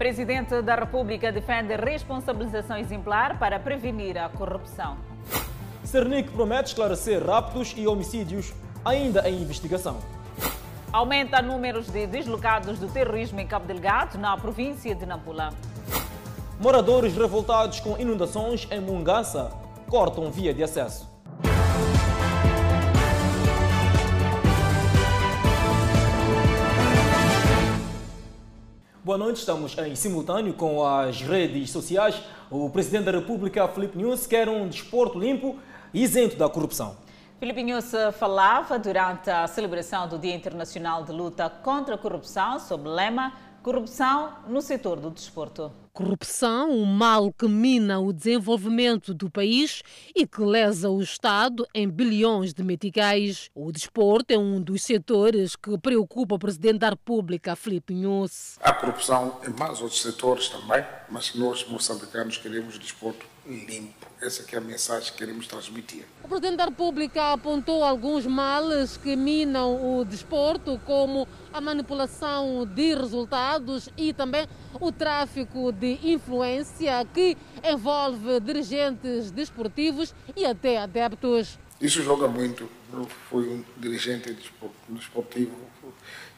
Presidente da República defende responsabilização exemplar para prevenir a corrupção. Cernic promete esclarecer raptos e homicídios ainda em investigação. Aumenta números de deslocados do terrorismo em Cabo Delgado, na província de Nampula. Moradores revoltados com inundações em Mungança cortam via de acesso. Boa noite, estamos em simultâneo com as redes sociais. O Presidente da República, Felipe Nunes, quer um desporto limpo e isento da corrupção. Filipe Nunes falava durante a celebração do Dia Internacional de Luta contra a Corrupção sob o lema Corrupção no setor do desporto. Corrupção, um mal que mina o desenvolvimento do país e que lesa o Estado em bilhões de meticais. O desporto é um dos setores que preocupa o Presidente da República, Filipe Nunes. Há corrupção em mais outros setores também, mas nós, moçambicanos, queremos desporto limpo. Essa é a mensagem que queremos transmitir. O Presidente da República apontou alguns males que minam o desporto, como a manipulação de resultados e também o tráfico de influência que envolve dirigentes desportivos e até adeptos. Isso joga muito. Eu fui um dirigente desportivo.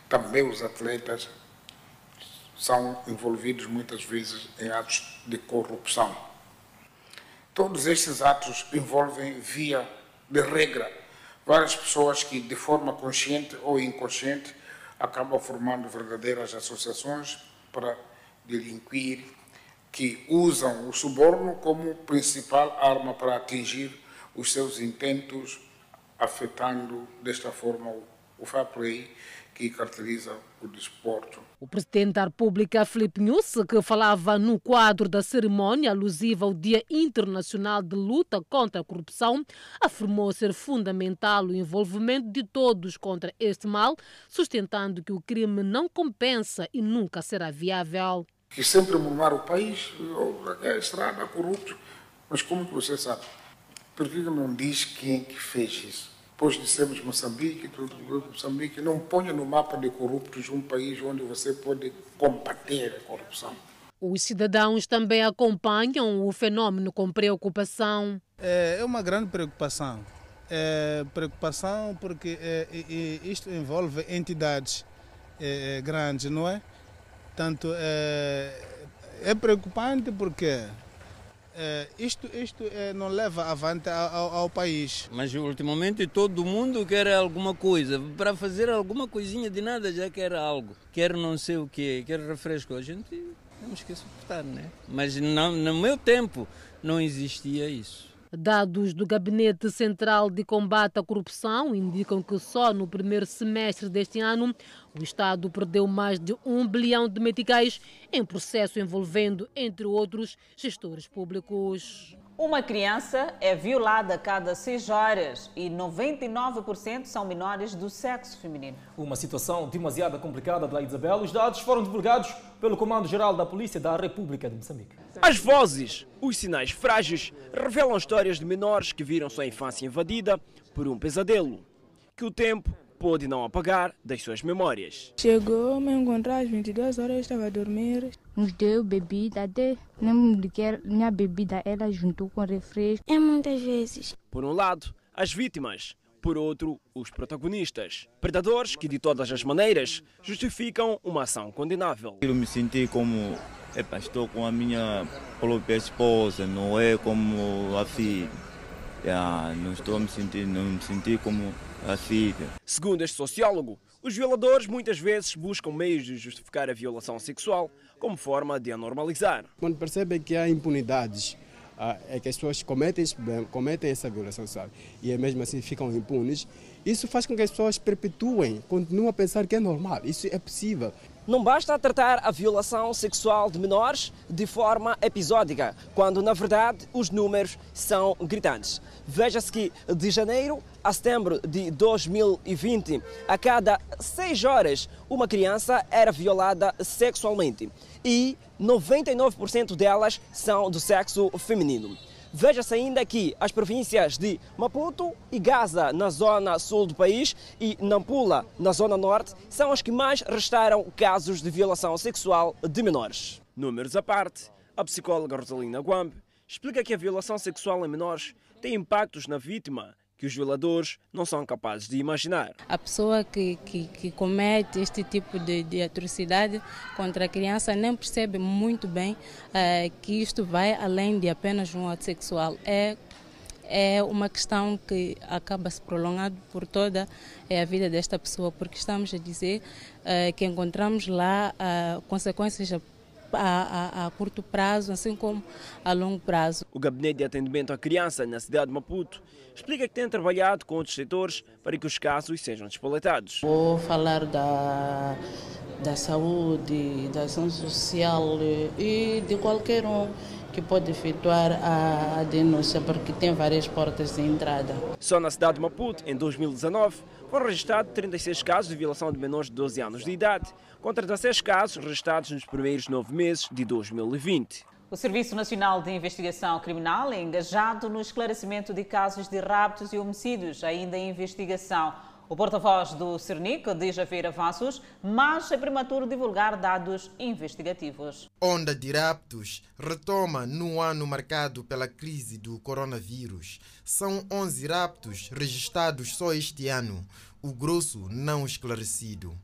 Também os atletas são envolvidos muitas vezes em atos de corrupção Todos estes atos envolvem, via de regra, várias pessoas que, de forma consciente ou inconsciente, acabam formando verdadeiras associações para delinquir, que usam o suborno como principal arma para atingir os seus intentos, afetando desta forma o play que caracteriza o desporto. O presidente da República, Filipe Nunes, que falava no quadro da cerimónia alusiva ao Dia Internacional de Luta contra a Corrupção, afirmou ser fundamental o envolvimento de todos contra este mal, sustentando que o crime não compensa e nunca será viável. Que sempre murmar o país, é estrada, corrupto, mas como que você sabe? Por que não diz quem que fez isso? Depois dissemos Moçambique, Moçambique não ponha no mapa de corruptos um país onde você pode combater a corrupção. Os cidadãos também acompanham o fenômeno com preocupação. É, é uma grande preocupação. É preocupação porque é, isto envolve entidades é, é, grandes, não é? Tanto é, é preocupante porque é, isto, isto é, não leva avante ao, ao, país. Mas ultimamente todo mundo quer alguma coisa. Para fazer alguma coisinha de nada já quer algo. Quer não sei o que, quer refresco. A gente temos que suportar, né? Mas não, no meu tempo não existia isso. Dados do Gabinete Central de Combate à Corrupção indicam que só no primeiro semestre deste ano o Estado perdeu mais de um bilhão de meticais em processo envolvendo, entre outros, gestores públicos. Uma criança é violada a cada seis horas e 99% são menores do sexo feminino. Uma situação demasiado complicada da Isabel. Os dados foram divulgados pelo Comando-Geral da Polícia da República de Moçambique. As vozes, os sinais frágeis, revelam histórias de menores que viram sua infância invadida por um pesadelo. Que o tempo pôde não apagar das suas memórias. Chegou, me encontrou às 22 horas, eu estava a dormir. Nos deu bebida, até nem de que minha bebida ela juntou com refresco. É muitas vezes. Por um lado, as vítimas. Por outro, os protagonistas. Predadores que, de todas as maneiras, justificam uma ação condenável. Eu me senti como epa, estou com a minha própria esposa, não é como a filha. Yeah, não estou a me sentir, não me senti como filha. Segundo este sociólogo, os violadores muitas vezes buscam meios de justificar a violação sexual como forma de a normalizar. Quando percebem que há impunidades, ah, é que as pessoas cometem, cometem essa violação sexual e é mesmo assim ficam impunes, isso faz com que as pessoas perpetuem, continuem a pensar que é normal, isso é possível. Não basta tratar a violação sexual de menores de forma episódica, quando na verdade os números são gritantes. Veja-se que de janeiro a setembro de 2020, a cada seis horas, uma criança era violada sexualmente e 99% delas são do sexo feminino. Veja-se ainda que as províncias de Maputo e Gaza, na zona sul do país, e Nampula, na zona norte, são as que mais registraram casos de violação sexual de menores. Números à parte, a psicóloga Rosalina Guambe explica que a violação sexual em menores tem impactos na vítima que os violadores não são capazes de imaginar. A pessoa que, que, que comete este tipo de, de, atrocidade contra a criança nem percebe muito bem uh, que isto vai além de apenas um ato sexual. É é uma questão que acaba se prolongando por toda a vida desta pessoa, porque estamos a dizer uh, que encontramos lá uh, consequências a, a, a, curto prazo, assim como a longo prazo. O Gabinete de Atendimento à Criança na cidade de Maputo explica que tem trabalhado com outros setores para que os casos sejam despoletados. Vou falar da, da saúde, da ação social e de qualquer um que pode efetuar a denúncia, porque tem várias portas de entrada. Só na cidade de Maputo, em 2019, foram registrados 36 casos de violação de menores de 12 anos de idade, contra 16 casos registrados nos primeiros nove meses de 2020. O Serviço Nacional de Investigação Criminal é engajado no esclarecimento de casos de raptos e homicídios ainda em investigação. O porta-voz do Cernic diz haver avanços, mas é prematuro divulgar dados investigativos. Onda de raptos retoma no ano marcado pela crise do coronavírus. São 11 raptos registrados só este ano, o grosso não esclarecido.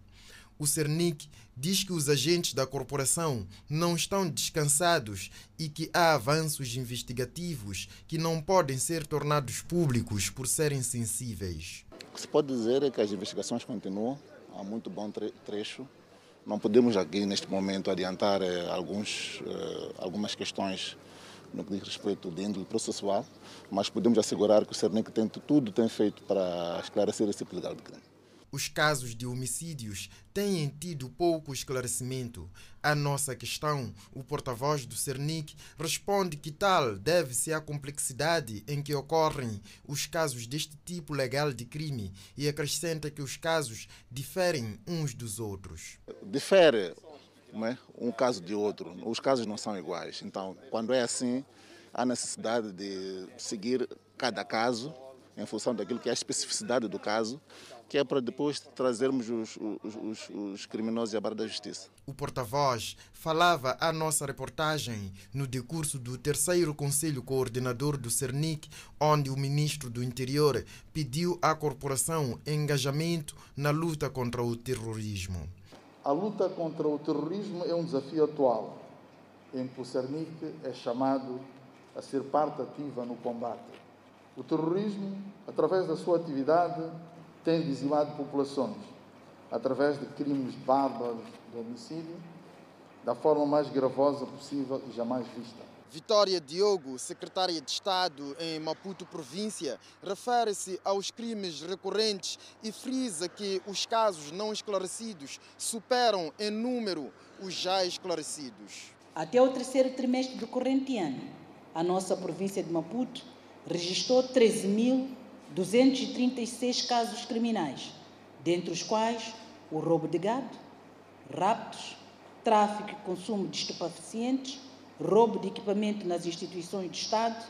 O Cernic diz que os agentes da corporação não estão descansados e que há avanços investigativos que não podem ser tornados públicos por serem sensíveis. O que se pode dizer é que as investigações continuam, há muito bom trecho. Não podemos aqui neste momento adiantar eh, alguns, eh, algumas questões no que diz respeito de índole processual, mas podemos assegurar que o Cernic tem tudo tem feito para esclarecer esse tipo de crime. Os casos de homicídios têm tido pouco esclarecimento. A nossa questão, o porta-voz do Cernic responde que tal deve-se à complexidade em que ocorrem os casos deste tipo legal de crime e acrescenta que os casos diferem uns dos outros. Difere é? um caso de outro, os casos não são iguais. Então, quando é assim, há necessidade de seguir cada caso em função daquilo que é a especificidade do caso que é para depois trazermos os, os, os, os criminosos à barra da justiça. O porta-voz falava à nossa reportagem no decurso do terceiro Conselho Coordenador do CERNIC, onde o ministro do Interior pediu à corporação engajamento na luta contra o terrorismo. A luta contra o terrorismo é um desafio atual, em que o CERNIC é chamado a ser parte ativa no combate. O terrorismo, através da sua atividade, tem dizimado populações através de crimes bárbaros de homicídio, da forma mais gravosa possível e jamais vista. Vitória Diogo, secretária de Estado em Maputo Província, refere-se aos crimes recorrentes e frisa que os casos não esclarecidos superam em número os já esclarecidos. Até o terceiro trimestre do corrente ano, a nossa província de Maputo registrou 13 mil 236 casos criminais, dentre os quais o roubo de gado, raptos, tráfico e consumo de estupefacientes, roubo de equipamento nas instituições do Estado,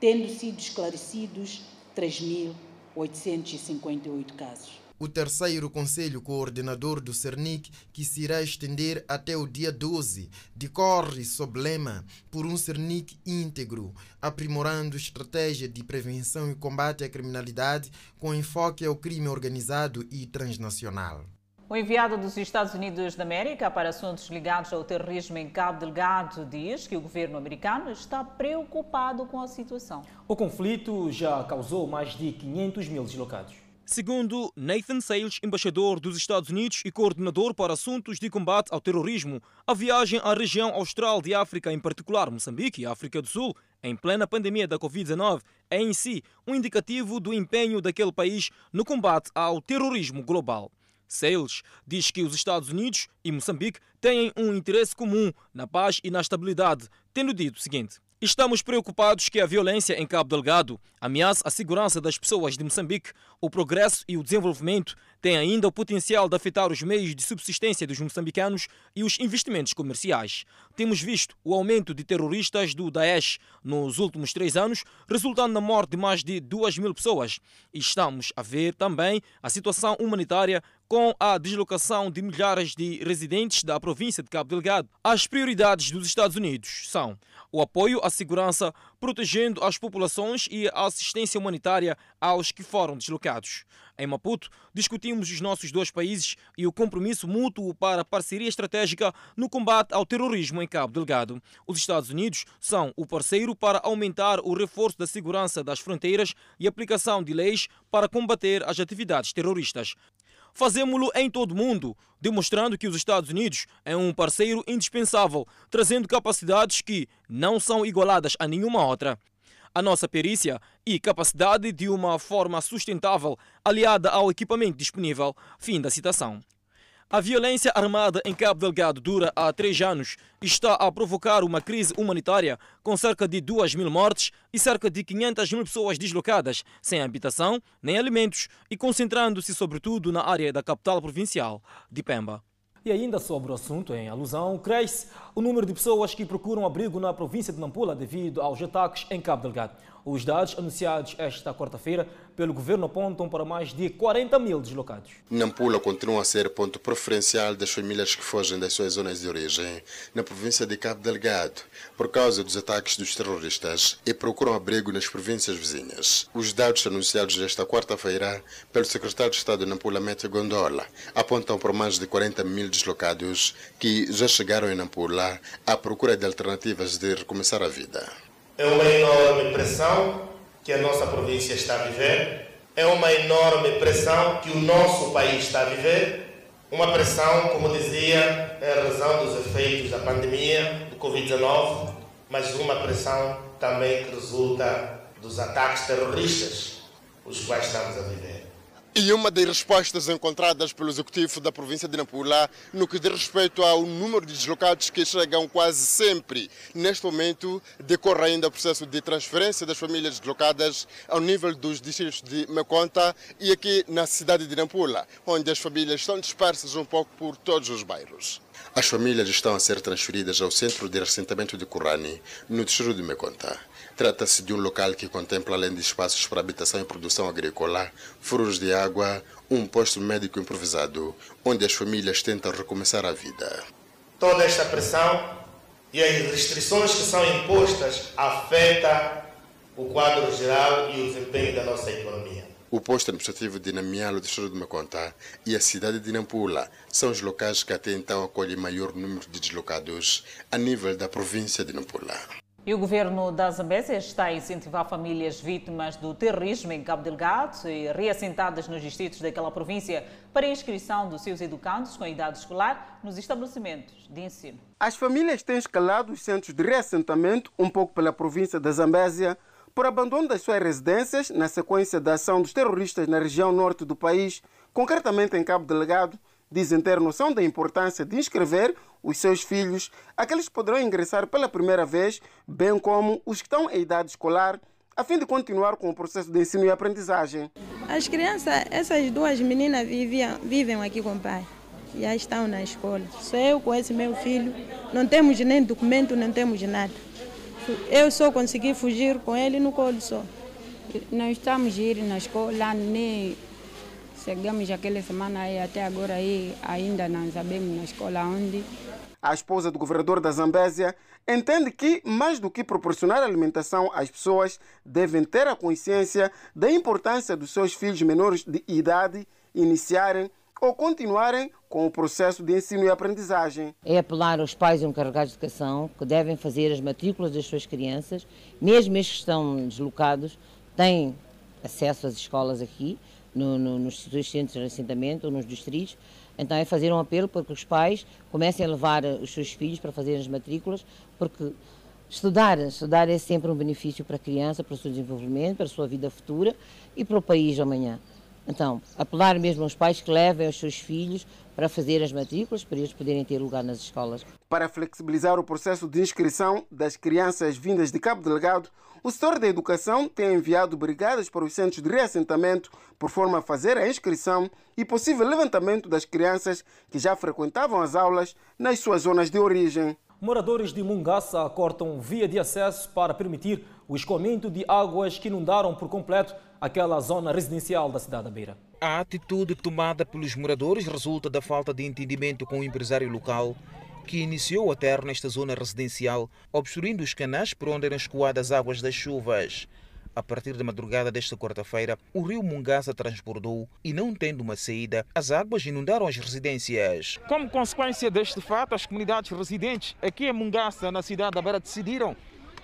tendo sido esclarecidos 3.858 casos o terceiro Conselho Coordenador do CERNIC, que se irá estender até o dia 12, decorre sob lema por um CERNIC íntegro, aprimorando estratégia de prevenção e combate à criminalidade com enfoque ao crime organizado e transnacional. O enviado dos Estados Unidos da América para assuntos ligados ao terrorismo em Cabo Delgado diz que o governo americano está preocupado com a situação. O conflito já causou mais de 500 mil deslocados. Segundo Nathan Sales, embaixador dos Estados Unidos e coordenador para assuntos de combate ao terrorismo, a viagem à região austral de África, em particular Moçambique e África do Sul, em plena pandemia da Covid-19, é em si um indicativo do empenho daquele país no combate ao terrorismo global. Sales diz que os Estados Unidos e Moçambique têm um interesse comum na paz e na estabilidade, tendo dito o seguinte: Estamos preocupados que a violência em Cabo Delgado ameaça a segurança das pessoas de Moçambique. O progresso e o desenvolvimento têm ainda o potencial de afetar os meios de subsistência dos moçambicanos e os investimentos comerciais. Temos visto o aumento de terroristas do Daesh nos últimos três anos, resultando na morte de mais de duas mil pessoas. E estamos a ver também a situação humanitária com a deslocação de milhares de residentes da província de Cabo Delgado. As prioridades dos Estados Unidos são o apoio à segurança, protegendo as populações e a assistência humanitária aos que foram deslocados. Em Maputo, discutimos os nossos dois países e o compromisso mútuo para parceria estratégica no combate ao terrorismo em Cabo Delgado. Os Estados Unidos são o parceiro para aumentar o reforço da segurança das fronteiras e aplicação de leis para combater as atividades terroristas. Fazemos-lo em todo o mundo, demonstrando que os Estados Unidos é um parceiro indispensável, trazendo capacidades que não são igualadas a nenhuma outra. A nossa perícia e capacidade de uma forma sustentável, aliada ao equipamento disponível. Fim da citação. A violência armada em Cabo Delgado dura há três anos e está a provocar uma crise humanitária com cerca de 2 mil mortes e cerca de 500 mil pessoas deslocadas, sem habitação nem alimentos e concentrando-se sobretudo na área da capital provincial de Pemba. E ainda sobre o assunto, em alusão, cresce o número de pessoas que procuram abrigo na província de Nampula devido aos ataques em Cabo Delgado. Os dados anunciados esta quarta-feira pelo governo apontam para mais de 40 mil deslocados. Nampula continua a ser ponto preferencial das famílias que fogem das suas zonas de origem na província de Cabo Delgado por causa dos ataques dos terroristas e procuram abrigo nas províncias vizinhas. Os dados anunciados esta quarta-feira pelo secretário de Estado Nampula, Mete Gondola, apontam para mais de 40 mil deslocados que já chegaram em Nampula à procura de alternativas de recomeçar a vida. É uma enorme pressão que a nossa província está a viver, é uma enorme pressão que o nosso país está a viver, uma pressão, como dizia, em razão dos efeitos da pandemia do Covid-19, mas uma pressão também que resulta dos ataques terroristas, os quais estamos a viver. E uma das respostas encontradas pelo executivo da província de Nampula no que diz respeito ao número de deslocados que chegam quase sempre. Neste momento, decorre ainda o processo de transferência das famílias deslocadas ao nível dos distritos de Meconta e aqui na cidade de Nampula, onde as famílias estão dispersas um pouco por todos os bairros. As famílias estão a ser transferidas ao centro de assentamento de Curani, no distrito de Meconta. Trata-se de um local que contempla, além de espaços para habitação e produção agrícola, furos de água, um posto médico improvisado, onde as famílias tentam recomeçar a vida. Toda esta pressão e as restrições que são impostas afeta o quadro geral e o desempenho da nossa economia. O posto administrativo de Namialo, distrito de Meconta, e a cidade de Nampula são os locais que até então acolhem maior número de deslocados a nível da província de Nampula. E o governo da Zambésia está a incentivar famílias vítimas do terrorismo em Cabo Delgado e reassentadas nos distritos daquela província para a inscrição dos seus educandos com idade escolar nos estabelecimentos de ensino. As famílias têm escalado os centros de reassentamento um pouco pela província da Zambésia por abandono das suas residências na sequência da ação dos terroristas na região norte do país, concretamente em Cabo Delgado, dizem ter noção da importância de inscrever os seus filhos, aqueles que poderão ingressar pela primeira vez, bem como os que estão em idade escolar, a fim de continuar com o processo de ensino e aprendizagem. As crianças, essas duas meninas viviam, vivem aqui com o pai, já estão na escola. Só eu com esse meu filho, não temos nem documento, não temos nada. Eu só consegui fugir com ele no colo só. Nós estamos ir na escola, nem chegamos aquela semana e até agora aí ainda não sabemos na escola onde. A esposa do governador da Zambésia entende que, mais do que proporcionar alimentação às pessoas, devem ter a consciência da importância dos seus filhos menores de idade iniciarem ou continuarem com o processo de ensino e aprendizagem. É apelar aos pais encarregados de educação que devem fazer as matrículas das suas crianças, mesmo estes que estão deslocados, têm acesso às escolas aqui, no, no, nos centros de assentamento ou nos distritos. Então é fazer um apelo para que os pais comecem a levar os seus filhos para fazer as matrículas, porque estudar, estudar é sempre um benefício para a criança, para o seu desenvolvimento, para a sua vida futura e para o país amanhã. Então, apelar mesmo aos pais que levem os seus filhos para fazer as matrículas, para eles poderem ter lugar nas escolas. Para flexibilizar o processo de inscrição das crianças vindas de Cabo Delgado, o setor da educação tem enviado brigadas para os centros de reassentamento por forma a fazer a inscrição e possível levantamento das crianças que já frequentavam as aulas nas suas zonas de origem. Moradores de Mungaça cortam via de acesso para permitir o escoamento de águas que inundaram por completo aquela zona residencial da cidade da Beira. A atitude tomada pelos moradores resulta da falta de entendimento com o empresário local que iniciou a terra nesta zona residencial, obstruindo os canais por onde eram escoadas as águas das chuvas. A partir da madrugada desta quarta-feira, o rio Mungaça transbordou e, não tendo uma saída, as águas inundaram as residências. Como consequência deste fato, as comunidades residentes aqui em Mungaça, na cidade da Beira, decidiram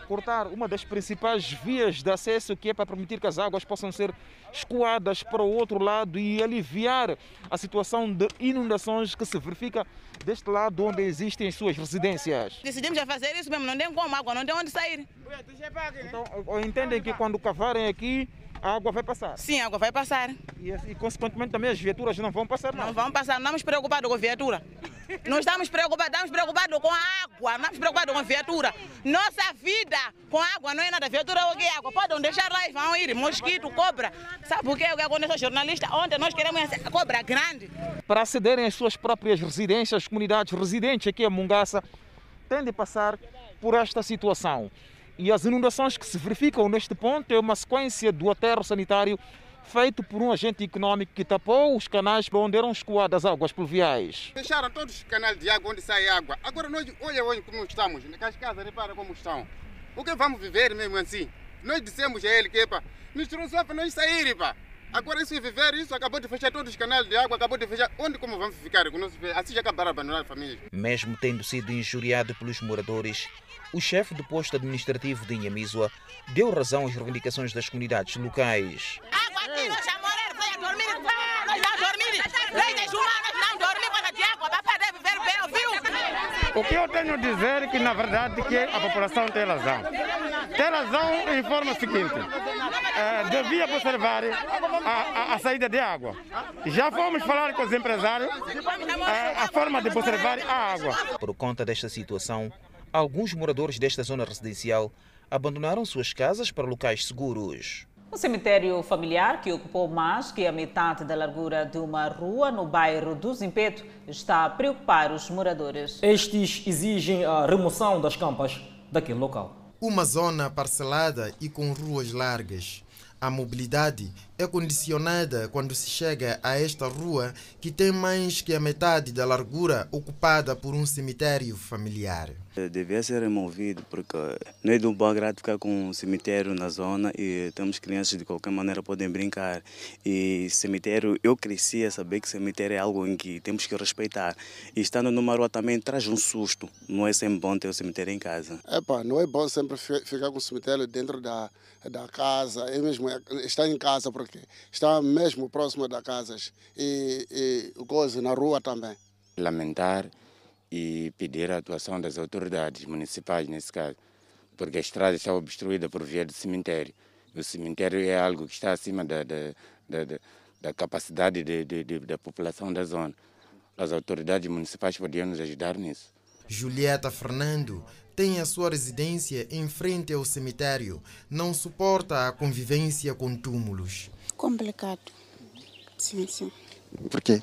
cortar uma das principais vias de acesso que é para permitir que as águas possam ser escoadas para o outro lado e aliviar a situação de inundações que se verifica deste lado onde existem as suas residências. Decidimos a fazer isso mesmo, não tem como água, não tem onde sair. Então, entendem que quando cavarem aqui, a água vai passar? Sim, a água vai passar. E, e consequentemente também as viaturas não vão passar Não vão passar, não estamos preocupados com a viatura. Não estamos preocupados, estamos preocupados com a água, não estamos preocupados com a viatura. Nossa vida com água não é nada, viatura ou que água. Podem deixar lá e vão ir, mosquito, cobra. Sabe por quê? O que aconteceu, jornalista? Ontem nós queremos a cobra grande. Para acederem às suas próprias residências, as comunidades residentes aqui em Mungaça têm de passar por esta situação. E as inundações que se verificam neste ponto é uma sequência do aterro sanitário feito por um agente econômico que tapou os canais para onde eram escoadas águas pluviais. Fecharam todos os canais de água onde sai água. Agora nós, olha hoje como estamos, as casas, repara como estão. O que vamos viver mesmo assim? Nós dissemos a ele que, epa, nos trouxe para nós sair, pá. Agora isso é viver, isso acabou de fechar todos os canais de água, acabou de fechar. Onde como vamos ficar? Assim já acabaram abandonar a família. Mesmo tendo sido injuriado pelos moradores, o chefe do posto administrativo de Inhamizua deu razão às reivindicações das comunidades locais. Água aqui, nós já morrer, foi a dormir, nós já dormir. Leite humanas não dormir com a água, para poder viver bem, viu? O que eu tenho a dizer é que, na verdade, que a população tem razão. Tem razão em forma seguinte. É, devia observar a, a, a, saída de água. Já fomos falar com os empresários é, a forma de observar a água. Por conta desta situação, alguns moradores desta zona residencial abandonaram suas casas para locais seguros. Um cemitério familiar que ocupou mais que a metade da largura de uma rua no bairro do Zimpeto está a preocupar os moradores. Estes exigem a remoção das campas daquele local. Uma zona parcelada e com ruas largas. A mobilidade é condicionada quando se chega a esta rua que tem mais que a metade da largura ocupada por um cemitério familiar. Devia ser removido porque não é de um bom agrado ficar com um cemitério na zona e temos crianças de qualquer maneira podem brincar. E cemitério, eu cresci a saber que cemitério é algo em que temos que respeitar. E estando numa rua também traz um susto. Não é sempre bom ter o cemitério em casa. Epa, não é bom sempre ficar com o cemitério dentro da, da casa. É mesmo estar em casa porque está mesmo próximo das casas e, e o coisa na rua também. Lamentar e pedir a atuação das autoridades municipais nesse caso, porque a estrada está obstruída por via de cemitério. O cemitério é algo que está acima da, da, da, da capacidade de, de, de, da população da zona. As autoridades municipais podiam nos ajudar nisso. Julieta Fernando tem a sua residência em frente ao cemitério. Não suporta a convivência com túmulos. Complicado. Sim, sim. Por quê?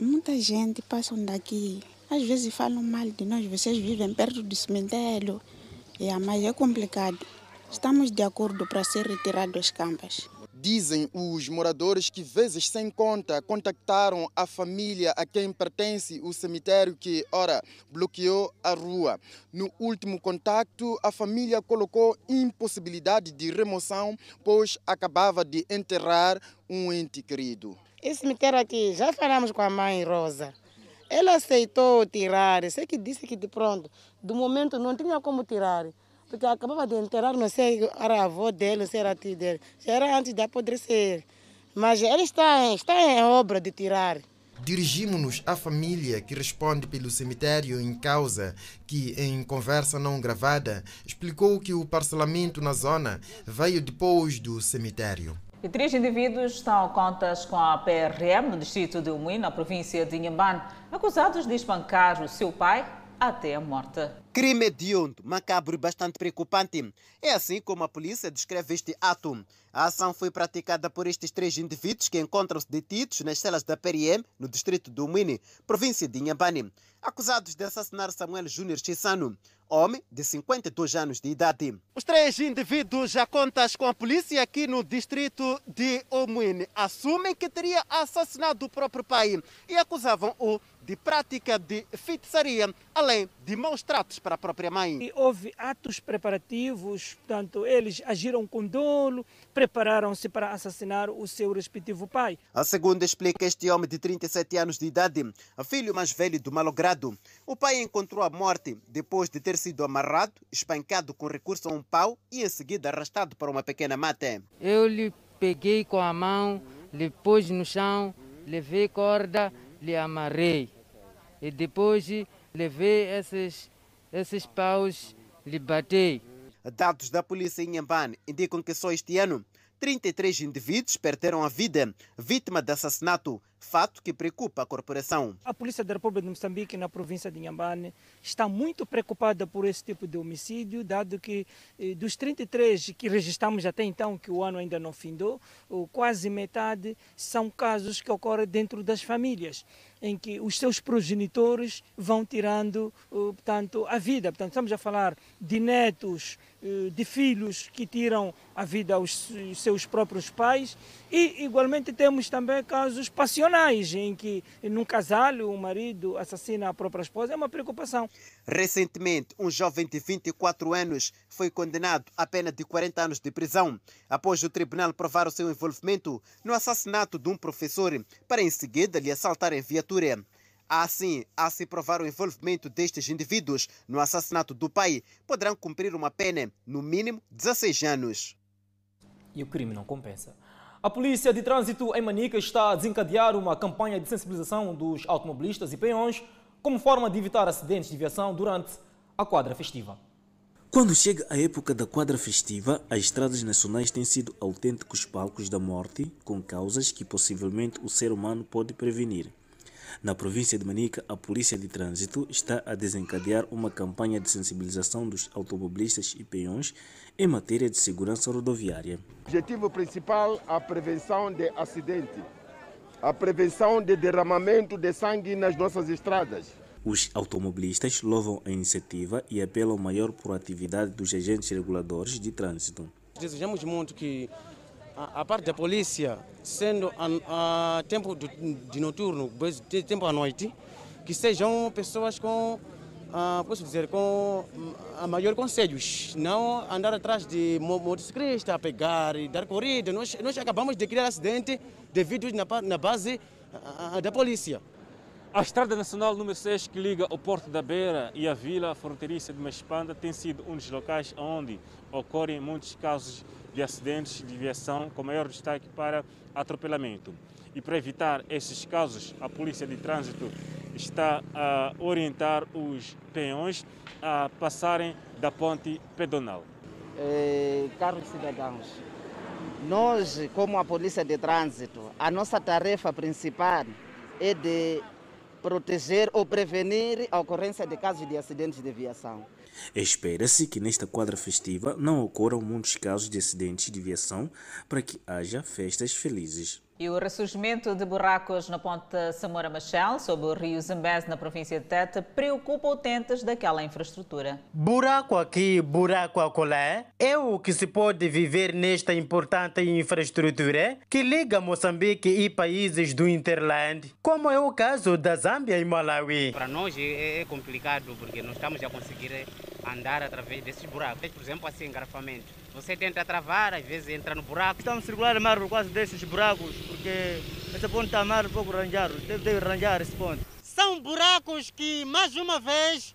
Muita gente passa daqui às vezes falam mal de nós, vocês vivem perto do cemitério. É, mas é complicado. Estamos de acordo para ser retirado as campas. Dizem os moradores que, vezes sem conta, contactaram a família a quem pertence o cemitério que, ora, bloqueou a rua. No último contacto, a família colocou impossibilidade de remoção, pois acabava de enterrar um ente querido. Esse cemitério aqui, já falamos com a mãe Rosa. Ela aceitou tirar, sei que disse que de pronto, do momento não tinha como tirar, porque acabava de enterrar, não sei, era a avó dele, se era a tia dele, já era antes de apodrecer. Mas ela está, está em obra de tirar. Dirigimos-nos à família que responde pelo cemitério em causa, que, em conversa não gravada, explicou que o parcelamento na zona veio depois do cemitério. E três indivíduos estão contas com a PRM no distrito de Umui, na província de Inhambane, acusados de espancar o seu pai até a morte. Crime hediondo, macabro e bastante preocupante. É assim como a polícia descreve este ato. A ação foi praticada por estes três indivíduos que encontram-se detidos nas celas da PRM, no distrito do Umini, província de Inhambane, acusados de assassinar Samuel Júnior Chissano, homem de 52 anos de idade. Os três indivíduos já contas com a polícia aqui no distrito de Omuine assumem que teria assassinado o próprio pai e acusavam-o de prática de feitiçaria, além de maus tratos para a própria mãe. E houve atos preparativos, portanto, eles agiram com dolo, prepararam-se para assassinar o seu respectivo pai. A segunda explica este homem de 37 anos de idade, filho mais velho do malogrado. O pai encontrou a morte depois de ter sido amarrado, espancado com recurso a um pau e em seguida arrastado para uma pequena mata. Eu lhe peguei com a mão, lhe pus no chão, levei corda, lhe amarrei. E depois levei esses, esses paus, lhe batei. Dados da polícia em Inhambane indicam que só este ano 33 indivíduos perderam a vida vítima de assassinato, fato que preocupa a corporação. A Polícia da República de Moçambique, na província de Inhambane, está muito preocupada por esse tipo de homicídio, dado que eh, dos 33 que registramos até então, que o ano ainda não findou, quase metade são casos que ocorrem dentro das famílias em que os seus progenitores vão tirando, portanto, a vida. Portanto, estamos a falar de netos, de filhos que tiram a vida aos seus próprios pais e, igualmente, temos também casos passionais, em que, num casal, o marido assassina a própria esposa. É uma preocupação. Recentemente, um jovem de 24 anos foi condenado a pena de 40 anos de prisão, após o tribunal provar o seu envolvimento no assassinato de um professor, para em seguida lhe assaltar em viatura. Assim, a se provar o envolvimento destes indivíduos no assassinato do pai, poderão cumprir uma pena, no mínimo, 16 anos. E o crime não compensa. A Polícia de Trânsito em Manica está a desencadear uma campanha de sensibilização dos automobilistas e peões como forma de evitar acidentes de viação durante a quadra festiva. Quando chega a época da quadra festiva, as estradas nacionais têm sido autênticos palcos da morte, com causas que possivelmente o ser humano pode prevenir. Na província de Manica, a Polícia de Trânsito está a desencadear uma campanha de sensibilização dos automobilistas e peões em matéria de segurança rodoviária. O objetivo principal é a prevenção de acidentes a prevenção de derramamento de sangue nas nossas estradas. Os automobilistas louvam a iniciativa e apelam a maior proatividade dos agentes reguladores de trânsito. Desejamos muito que a, a parte da polícia, sendo a, a tempo de, de noturno, tempo à noite, que sejam pessoas com ah, posso dizer, com a maior conselhos, não andar atrás de motociclista, pegar e dar corrida. Nós, nós acabamos de criar acidente devido na, na base ah, da polícia. A Estrada Nacional número 6, que liga o Porto da Beira e a Vila Fronteiriça de Mespanda, tem sido um dos locais onde ocorrem muitos casos de acidentes de viação, com maior destaque para atropelamento. E para evitar esses casos, a Polícia de Trânsito está a orientar os peões a passarem da ponte pedonal. É, caros cidadãos, nós, como a Polícia de Trânsito, a nossa tarefa principal é de proteger ou prevenir a ocorrência de casos de acidentes de viação. Espera-se que nesta quadra festiva não ocorram muitos casos de acidentes de viação para que haja festas felizes. E o ressurgimento de buracos na ponte Samora Machel, sob o rio Zambeze, na província de Tete, preocupa utentes daquela infraestrutura. Buraco aqui, buraco acolá, é o que se pode viver nesta importante infraestrutura que liga Moçambique e países do Interland, como é o caso da Zâmbia e Malawi. Para nós é, é complicado porque não estamos a conseguir andar através desses buracos. Por exemplo, assim, engarrafamento. Você tenta travar, às vezes entra no buraco. Estamos circulando mais por quase desses buracos, porque esse ponto está mais um pouco arranjado. Deve, deve arranjar esse ponto. São buracos que, mais uma vez,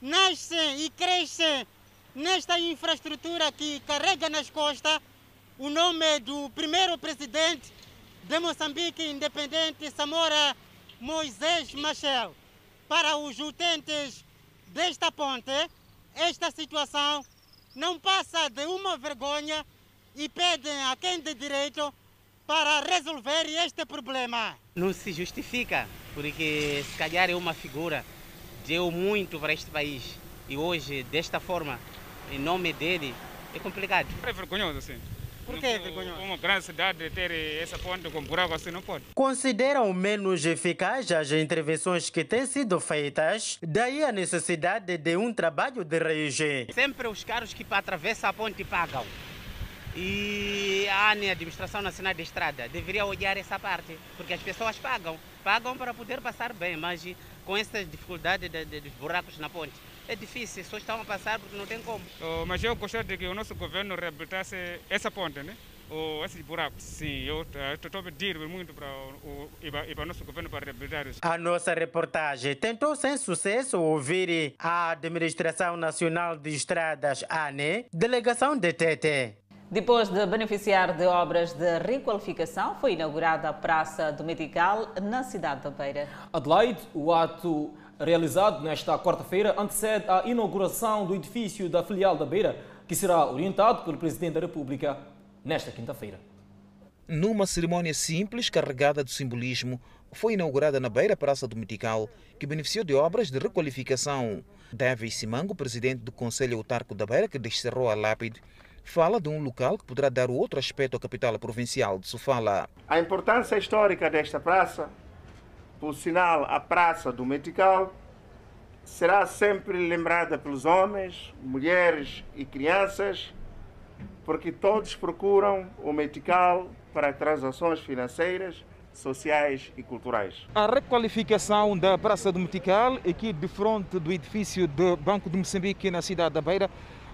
nascem e crescem nesta infraestrutura que carrega nas costas o nome do primeiro presidente de Moçambique independente, Samora Moisés Machel. Para os utentes desta ponte, esta situação não passa de uma vergonha e pedem a quem de direito para resolver este problema. Não se justifica, porque se calhar é uma figura deu muito para este país e hoje, desta forma, em nome dele, é complicado. É vergonhoso, sim. Por que é vergonhoso? Uma grande cidade ter essa ponte com buraco assim não pode. Consideram menos eficazes as intervenções que têm sido feitas, daí a necessidade de um trabalho de raiz. Sempre os carros que atravessam a ponte pagam. E a ANE, a Administração Nacional de Estrada, deveria olhar essa parte, porque as pessoas pagam. Pagam para poder passar bem, mas com essa dificuldade de, de, dos buracos na ponte, é difícil, só estão a passar porque não tem como. Oh, mas eu gostaria de que o nosso governo reabilitasse essa ponte, né? Ou esses buracos. Sim, eu estou a pedir muito para o, para o nosso governo para reabilitar isso. A nossa reportagem tentou sem sucesso ouvir a Administração Nacional de Estradas, ANE, delegação de TT. Depois de beneficiar de obras de requalificação, foi inaugurada a Praça do Medical na cidade da Beira. Adelaide, o ato realizado nesta quarta-feira antecede a inauguração do edifício da filial da Beira, que será orientado pelo Presidente da República nesta quinta-feira. Numa cerimónia simples, carregada de simbolismo, foi inaugurada na Beira Praça do Medical, que beneficiou de obras de requalificação. Davis Simango, presidente do Conselho Autarco da Beira, que descerrou a lápide, fala de um local que poderá dar outro aspecto à capital provincial de Sofala. A importância histórica desta praça, por sinal a Praça do Metical, será sempre lembrada pelos homens, mulheres e crianças, porque todos procuram o Metical para transações financeiras, sociais e culturais. A requalificação da Praça do Metical, aqui de frente do edifício do Banco de Moçambique na cidade da Beira,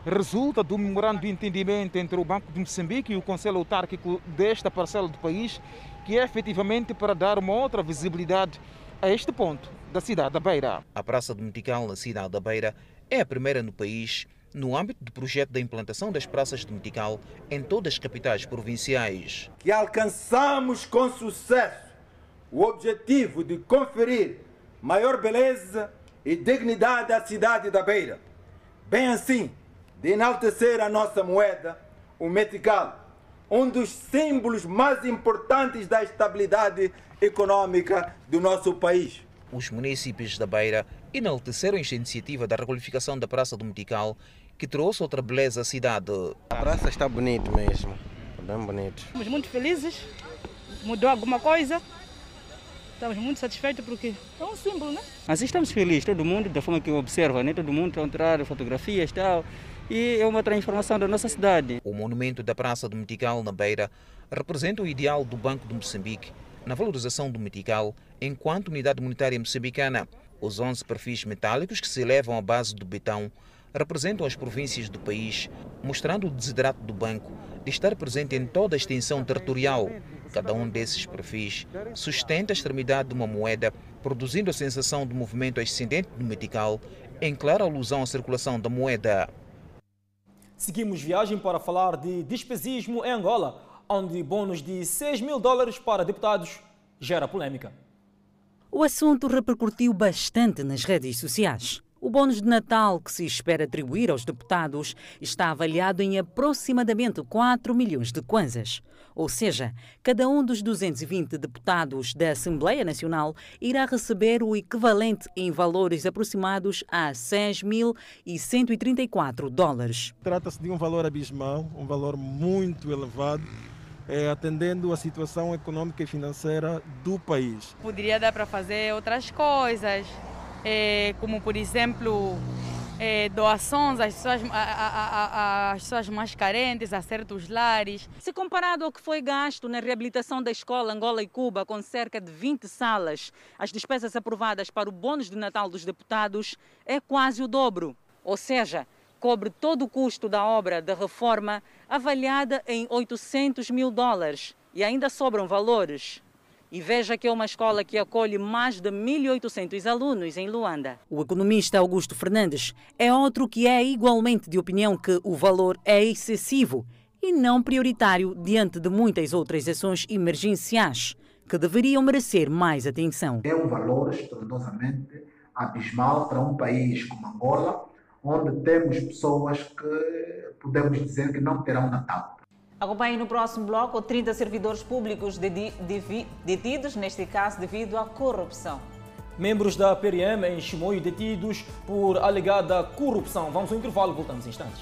resulta do memorando de entendimento entre o Banco de Moçambique e o Conselho Autárquico desta parcela do país, que é efetivamente para dar uma outra visibilidade a este ponto da cidade da Beira. A Praça do Metical na cidade da Beira é a primeira no país no âmbito do projeto da implantação das praças de Metical em todas as capitais provinciais. Que alcançamos com sucesso o objetivo de conferir maior beleza e dignidade à cidade da Beira. Bem assim, de enaltecer a nossa moeda, o metical, um dos símbolos mais importantes da estabilidade econômica do nosso país. Os municípios da Beira enalteceram esta iniciativa da requalificação da Praça do Metical, que trouxe outra beleza à cidade. A praça está bonita mesmo, bem bonito. Estamos muito felizes, mudou alguma coisa, Estamos muito satisfeitos porque é um símbolo, né? Assim estamos felizes, todo mundo, da forma que observa, né? todo mundo está a entrar, fotografias e tal. E é uma transformação da nossa cidade. O monumento da Praça do Metical, na Beira, representa o ideal do Banco de Moçambique na valorização do metical enquanto unidade monetária moçambicana. Os 11 perfis metálicos que se elevam à base do betão representam as províncias do país, mostrando o desidrato do banco de estar presente em toda a extensão territorial. Cada um desses perfis sustenta a extremidade de uma moeda, produzindo a sensação de movimento ascendente do metical, em clara alusão à circulação da moeda. Seguimos viagem para falar de despesismo em Angola, onde bônus de 6 mil dólares para deputados gera polêmica. O assunto repercutiu bastante nas redes sociais. O bônus de Natal que se espera atribuir aos deputados está avaliado em aproximadamente 4 milhões de kwanzas. Ou seja, cada um dos 220 deputados da Assembleia Nacional irá receber o equivalente em valores aproximados a 6.134 dólares. Trata-se de um valor abismal, um valor muito elevado. É, atendendo a situação econômica e financeira do país. Poderia dar para fazer outras coisas, é, como por exemplo é, doações às pessoas, a, a, a, às mais carentes, a certos lares. Se comparado ao que foi gasto na reabilitação da escola Angola e Cuba, com cerca de 20 salas, as despesas aprovadas para o bônus de Natal dos deputados é quase o dobro. Ou seja, cobre todo o custo da obra de reforma avaliada em 800 mil dólares e ainda sobram valores. E veja que é uma escola que acolhe mais de 1.800 alunos em Luanda. O economista Augusto Fernandes é outro que é igualmente de opinião que o valor é excessivo e não prioritário diante de muitas outras ações emergenciais que deveriam merecer mais atenção. É um valor estrondosamente abismal para um país como Angola, onde temos pessoas que podemos dizer que não terão Natal. Acompanhe no próximo bloco 30 servidores públicos detidos, neste caso devido à corrupção. Membros da PRM em Chimoio detidos por alegada corrupção. Vamos ao intervalo, voltamos em instantes.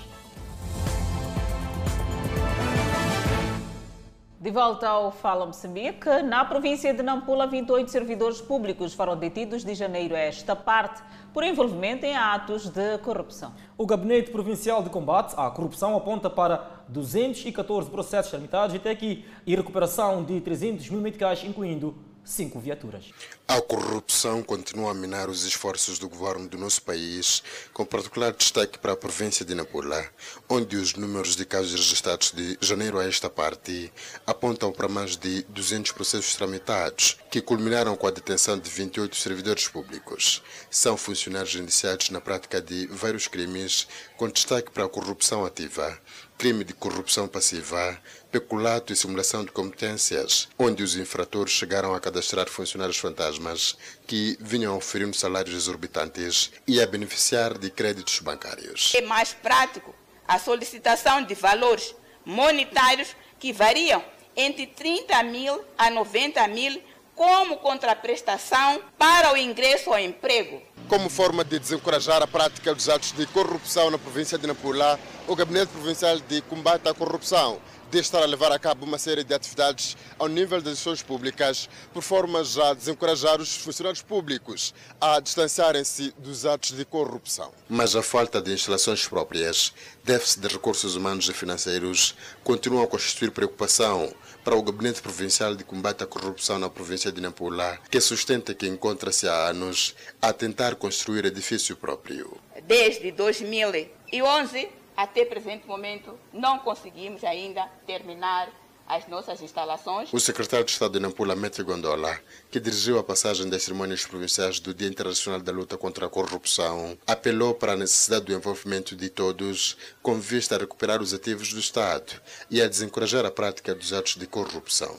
De volta ao Fala Moçambique, na província de Nampula, 28 servidores públicos foram detidos de janeiro a esta parte por envolvimento em atos de corrupção. O Gabinete Provincial de Combate à Corrupção aponta para 214 processos tramitados até aqui e recuperação de 300 mil meticais, incluindo cinco viaturas. A corrupção continua a minar os esforços do governo do nosso país, com particular destaque para a província de Nampula, onde os números de casos registrados de janeiro a esta parte apontam para mais de 200 processos tramitados, que culminaram com a detenção de 28 servidores públicos. São funcionários indiciados na prática de vários crimes, com destaque para a corrupção ativa, crime de corrupção passiva, peculato e simulação de competências, onde os infratores chegaram a cadastrar funcionários fantasmas que vinham oferindo salários exorbitantes e a beneficiar de créditos bancários. É mais prático a solicitação de valores monetários que variam entre 30 mil a 90 mil como contraprestação para o ingresso ao emprego. Como forma de desencorajar a prática dos atos de corrupção na província de Nampula, o Gabinete Provincial de Combate à Corrupção de estar a levar a cabo uma série de atividades ao nível das instituições públicas, por forma a desencorajar os funcionários públicos a distanciarem-se dos atos de corrupção. Mas a falta de instalações próprias, déficit de recursos humanos e financeiros continuam a constituir preocupação para o Gabinete Provincial de Combate à Corrupção na província de Nampula, que sustenta que encontra-se há anos a tentar construir edifício próprio. Desde 2011, até presente momento, não conseguimos ainda terminar as nossas instalações. O secretário de Estado de Nampula, Metri Gondola, que dirigiu a passagem das cerimônias provinciais do Dia Internacional da Luta contra a Corrupção, apelou para a necessidade do envolvimento de todos com vista a recuperar os ativos do Estado e a desencorajar a prática dos atos de corrupção.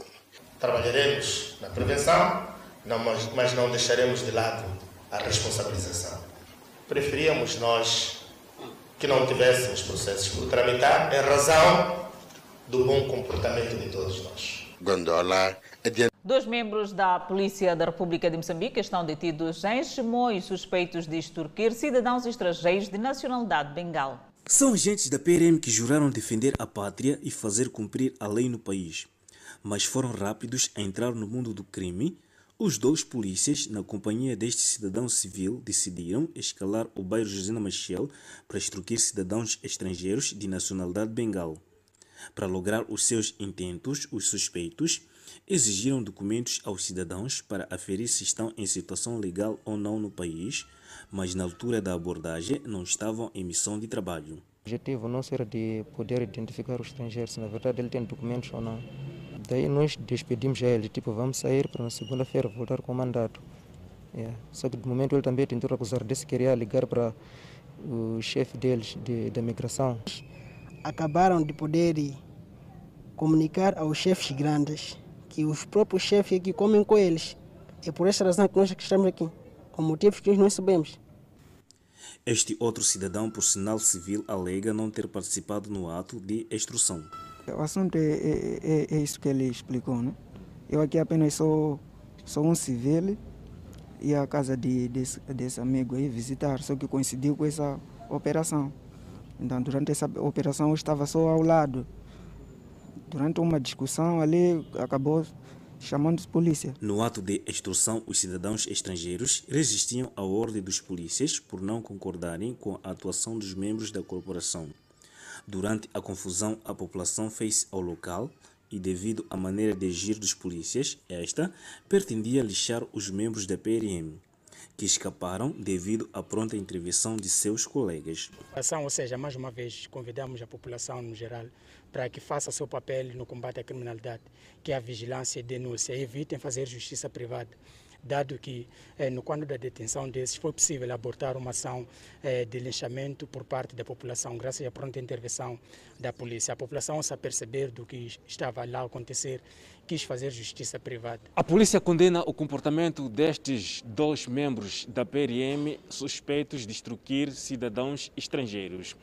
Trabalharemos na prevenção, mas não deixaremos de lado a responsabilização. Preferíamos nós que não tivéssemos processos por tramitar em razão do bom comportamento de todos nós. Gondola, Dois membros da Polícia da República de Moçambique estão detidos em Chimoio suspeitos de extorquir cidadãos estrangeiros de nacionalidade bengal. São agentes da PRM que juraram defender a pátria e fazer cumprir a lei no país, mas foram rápidos a entrar no mundo do crime os dois polícias, na companhia deste cidadão civil, decidiram escalar o bairro José Machel para extorquir cidadãos estrangeiros de nacionalidade bengal. Para lograr os seus intentos, os suspeitos exigiram documentos aos cidadãos para aferir se estão em situação legal ou não no país, mas na altura da abordagem não estavam em missão de trabalho. O objetivo não era de poder identificar os estrangeiros, se na verdade ele tem documentos ou não. Daí nós despedimos ele, tipo, vamos sair para na segunda-feira voltar com o mandato. Yeah. Só que de momento ele também tentou acusar desse queria ligar para o chefe deles de, da migração. Acabaram de poder comunicar aos chefes grandes que os próprios chefes aqui comem com eles. É por essa razão que nós estamos aqui, com motivos que nós não sabemos. Este outro cidadão, por sinal civil, alega não ter participado no ato de extorsão. O assunto é, é, é, é, isso que ele explicou, né? Eu aqui apenas sou, sou um civil e a casa de, desse, desse amigo aí visitar, só que coincidiu com essa operação. Então, durante essa operação eu estava só ao lado. Durante uma discussão ali, acabou chamando polícia. No ato de extorsão, os cidadãos estrangeiros resistiam à ordem dos polícias por não concordarem com a atuação dos membros da corporação. Durante a confusão, a população fez ao local e, devido à maneira de agir dos polícias, esta pretendia lixar os membros da PRM, que escaparam devido à pronta intervenção de seus colegas. Ou seja, mais uma vez, convidamos a população no geral para que faça seu papel no combate à criminalidade, que é a vigilância e denúncia, evitem fazer justiça privada dado que eh, no quando da detenção desses foi possível abortar uma ação eh, de linchamento por parte da população, graças à pronta intervenção da polícia. A população, se perceber do que estava lá a acontecer, quis fazer justiça privada. A polícia condena o comportamento destes dois membros da PRM suspeitos de extorquir cidadãos estrangeiros.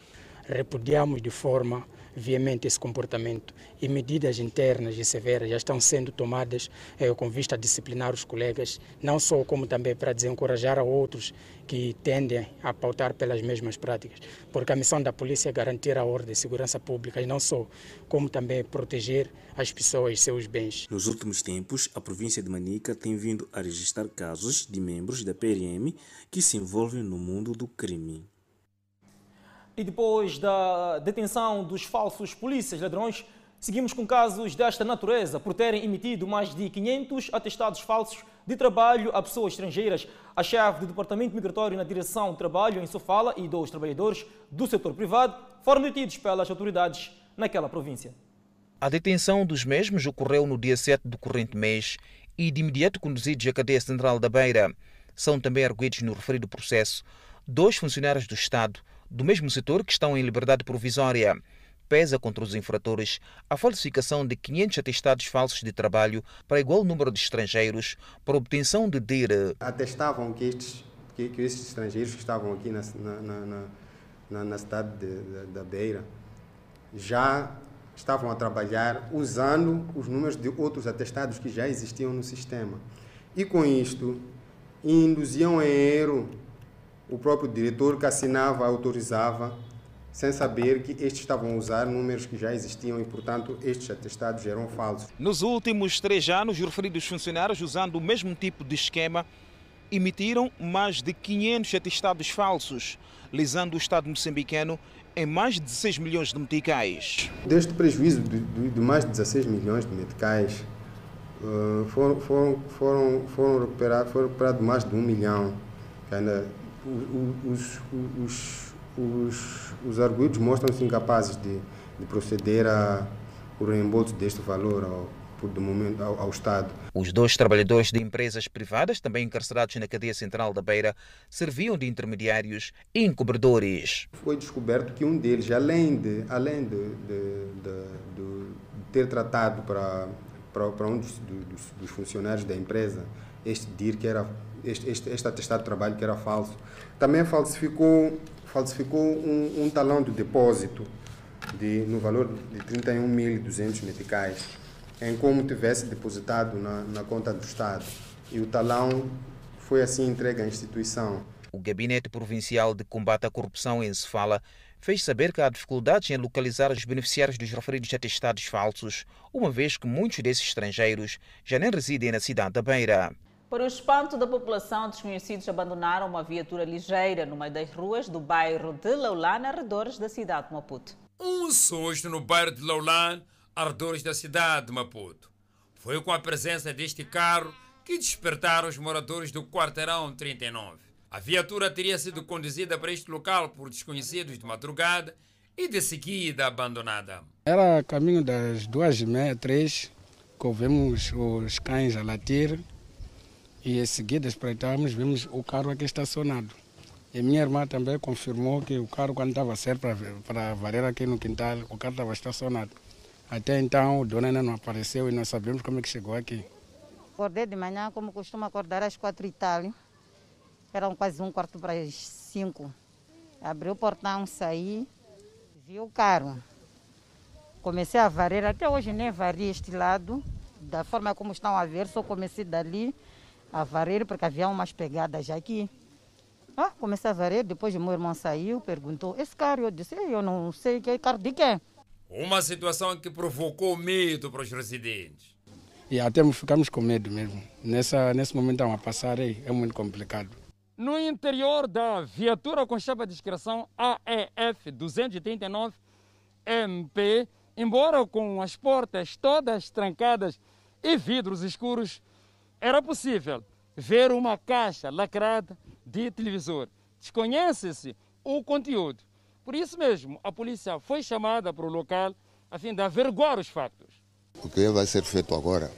Repudiamos de forma veemente esse comportamento e medidas internas e severas já estão sendo tomadas eh, com vista a disciplinar os colegas, não só como também para desencorajar a outros que tendem a pautar pelas mesmas práticas, porque a missão da polícia é garantir a ordem e segurança pública e não só, como também proteger as pessoas e seus bens. Nos últimos tempos, a província de Manica tem vindo a registrar casos de membros da PRM que se envolvem no mundo do crime. E depois da detenção dos falsos polícias ladrões, seguimos com casos desta natureza por terem emitido mais de 500 atestados falsos de trabalho a pessoas estrangeiras. A chefe do Departamento Migratório na Direção do Trabalho em Sofala e dois trabalhadores do setor privado foram detidos pelas autoridades naquela província. A detenção dos mesmos ocorreu no dia 7 do corrente mês e de imediato conduzidos à cadeia central da Beira. São também arguidos no referido processo dois funcionários do Estado do mesmo setor que estão em liberdade provisória. Pesa contra os infratores a falsificação de 500 atestados falsos de trabalho para igual número de estrangeiros para obtenção de DIR. Atestavam que estes, que, que estes estrangeiros que estavam aqui na, na, na, na cidade de, da Beira já estavam a trabalhar usando os números de outros atestados que já existiam no sistema. E com isto, induziam em erro o próprio diretor que assinava, autorizava, sem saber que estes estavam a usar números que já existiam e, portanto, estes atestados eram falsos. Nos últimos três anos, os referidos funcionários, usando o mesmo tipo de esquema, emitiram mais de 500 atestados falsos, lisando o Estado moçambicano em mais de 16 milhões de meticais. Deste prejuízo de, de, de mais de 16 milhões de meticais, uh, foram, foram, foram, foram recuperados foram recuperados mais de um milhão. Ainda, os, os, os, os arguidos mostram-se incapazes de, de proceder ao reembolso deste valor ao, de momento ao, ao, Estado. Os dois trabalhadores de empresas privadas, também encarcerados na cadeia central da Beira, serviam de intermediários e encobradores. Foi descoberto que um deles, além de, além de, de, de, de ter tratado para, para, para um dos, dos, dos, funcionários da empresa este DIR, que era este, este, este atestado de trabalho que era falso, também falsificou, falsificou um, um talão de depósito de, no valor de 31.200 meticais em como tivesse depositado na, na conta do Estado. E o talão foi assim entregue à instituição. O Gabinete Provincial de Combate à Corrupção em Sefala fez saber que há dificuldades em localizar os beneficiários dos referidos atestados falsos, uma vez que muitos desses estrangeiros já nem residem na cidade da Beira. Para o espanto da população, desconhecidos abandonaram uma viatura ligeira no meio das ruas do bairro de Laulane, arredores da cidade de Maputo. Um susto no bairro de Laulane, arredores da cidade de Maputo. Foi com a presença deste carro que despertaram os moradores do quarteirão 39. A viatura teria sido conduzida para este local por desconhecidos de madrugada e de seguida abandonada. Era caminho das duas e meia, três, que ouvimos os cães a latir e em seguida espreitamos, vimos o carro aqui estacionado. E minha irmã também confirmou que o carro, quando estava certo para, para varrer aqui no quintal, o carro estava estacionado. Até então, o dono ainda não apareceu e não sabemos como é que chegou aqui. Acordei de manhã, como costumo acordar às quatro e tal. Eram quase um quarto para as cinco. Abri o portão, saí, vi o carro. Comecei a varrer, até hoje nem varri este lado, da forma como estão a ver, só comecei dali a varrer, porque havia umas pegadas aqui. Ah, comecei a varrer, depois o meu irmão saiu, perguntou, esse carro? Eu disse, eu não sei que é carro de quem. Uma situação que provocou medo para os residentes. E até ficamos com medo mesmo. Nessa, nesse momento a passar aí é muito complicado. No interior da viatura com chapa de inscrição AEF 239 MP, embora com as portas todas trancadas e vidros escuros, era possível ver uma caixa lacrada de televisor. Desconhece-se o conteúdo. Por isso mesmo, a polícia foi chamada para o local a fim de averiguar os factos. O que vai ser feito agora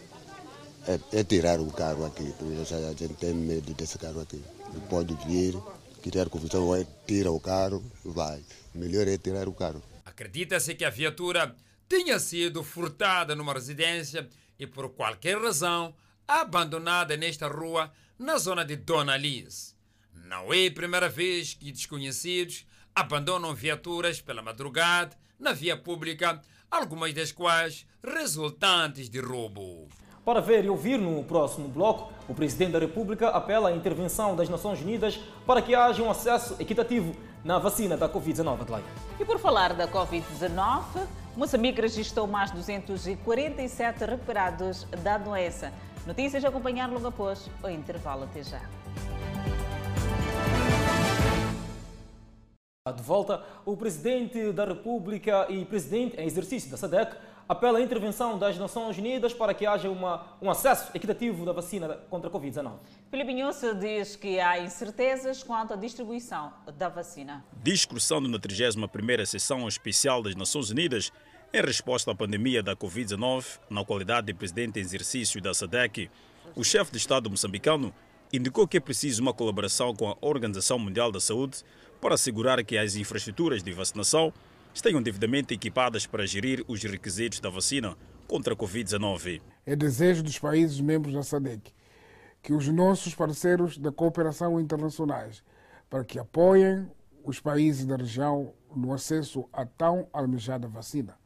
é, é tirar o carro aqui, porque a gente tem medo desse carro aqui. Ele pode vir, criar confusão, vai, tira o carro, vai. Melhor é tirar o carro. Acredita-se que a viatura tenha sido furtada numa residência e por qualquer razão abandonada nesta rua na zona de Dona Liz. Não é a primeira vez que desconhecidos abandonam viaturas pela madrugada na via pública, algumas das quais resultantes de roubo. Para ver e ouvir no próximo bloco, o Presidente da República apela à intervenção das Nações Unidas para que haja um acesso equitativo na vacina da Covid-19. E por falar da Covid-19, Moçambique registrou mais 247 recuperados da doença. Notícias a acompanhar logo após o intervalo. Até já. De volta, o Presidente da República e Presidente em exercício da SADEC apela à intervenção das Nações Unidas para que haja uma, um acesso equitativo da vacina contra a Covid-19. Filipe Inhosse diz que há incertezas quanto à distribuição da vacina. Discursando na 31ª sessão especial das Nações Unidas em resposta à pandemia da Covid-19, na qualidade de Presidente em exercício da SADEC, o chefe de Estado moçambicano indicou que é preciso uma colaboração com a Organização Mundial da Saúde para assegurar que as infraestruturas de vacinação estejam devidamente equipadas para gerir os requisitos da vacina contra a Covid-19. É desejo dos países membros da SADC que os nossos parceiros da cooperação internacionais para que apoiem os países da região no acesso à tão almejada vacina.